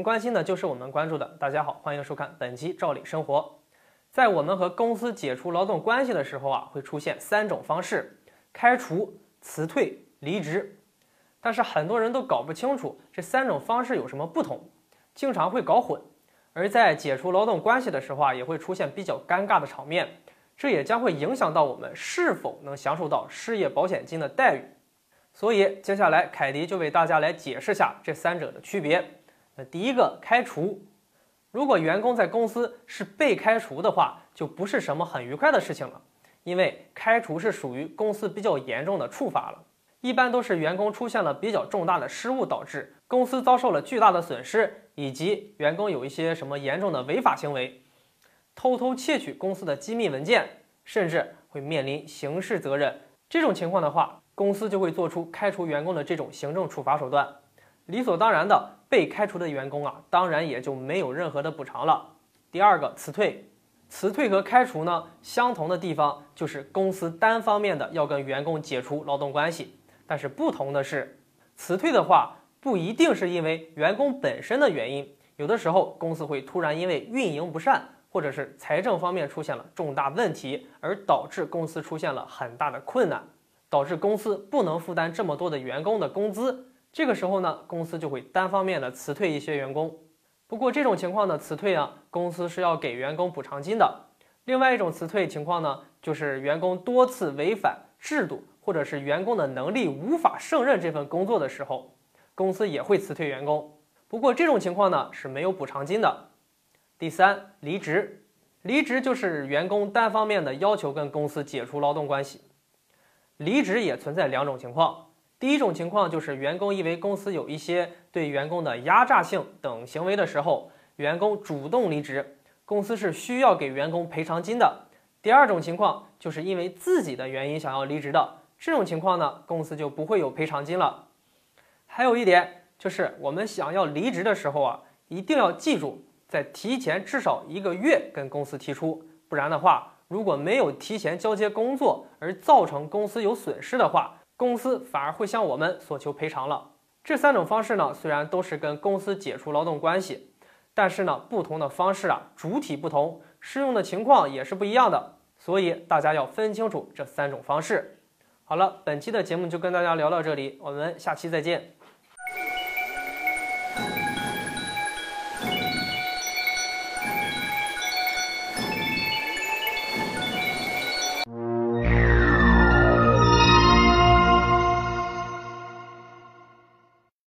您关心的就是我们关注的。大家好，欢迎收看本期《赵理生活》。在我们和公司解除劳动关系的时候啊，会出现三种方式：开除、辞退、离职。但是很多人都搞不清楚这三种方式有什么不同，经常会搞混。而在解除劳动关系的时候啊，也会出现比较尴尬的场面，这也将会影响到我们是否能享受到失业保险金的待遇。所以接下来凯迪就为大家来解释下这三者的区别。那第一个开除，如果员工在公司是被开除的话，就不是什么很愉快的事情了，因为开除是属于公司比较严重的处罚了，一般都是员工出现了比较重大的失误，导致公司遭受了巨大的损失，以及员工有一些什么严重的违法行为，偷偷窃取公司的机密文件，甚至会面临刑事责任。这种情况的话，公司就会做出开除员工的这种行政处罚手段。理所当然的，被开除的员工啊，当然也就没有任何的补偿了。第二个，辞退，辞退和开除呢，相同的地方就是公司单方面的要跟员工解除劳动关系，但是不同的是，辞退的话不一定是因为员工本身的原因，有的时候公司会突然因为运营不善，或者是财政方面出现了重大问题，而导致公司出现了很大的困难，导致公司不能负担这么多的员工的工资。这个时候呢，公司就会单方面的辞退一些员工。不过这种情况的辞退啊，公司是要给员工补偿金的。另外一种辞退情况呢，就是员工多次违反制度，或者是员工的能力无法胜任这份工作的时候，公司也会辞退员工。不过这种情况呢是没有补偿金的。第三，离职，离职就是员工单方面的要求跟公司解除劳动关系。离职也存在两种情况。第一种情况就是员工因为公司有一些对员工的压榨性等行为的时候，员工主动离职，公司是需要给员工赔偿金的。第二种情况就是因为自己的原因想要离职的，这种情况呢，公司就不会有赔偿金了。还有一点就是，我们想要离职的时候啊，一定要记住在提前至少一个月跟公司提出，不然的话，如果没有提前交接工作而造成公司有损失的话。公司反而会向我们索求赔偿了。这三种方式呢，虽然都是跟公司解除劳动关系，但是呢，不同的方式啊，主体不同，适用的情况也是不一样的。所以大家要分清楚这三种方式。好了，本期的节目就跟大家聊到这里，我们下期再见。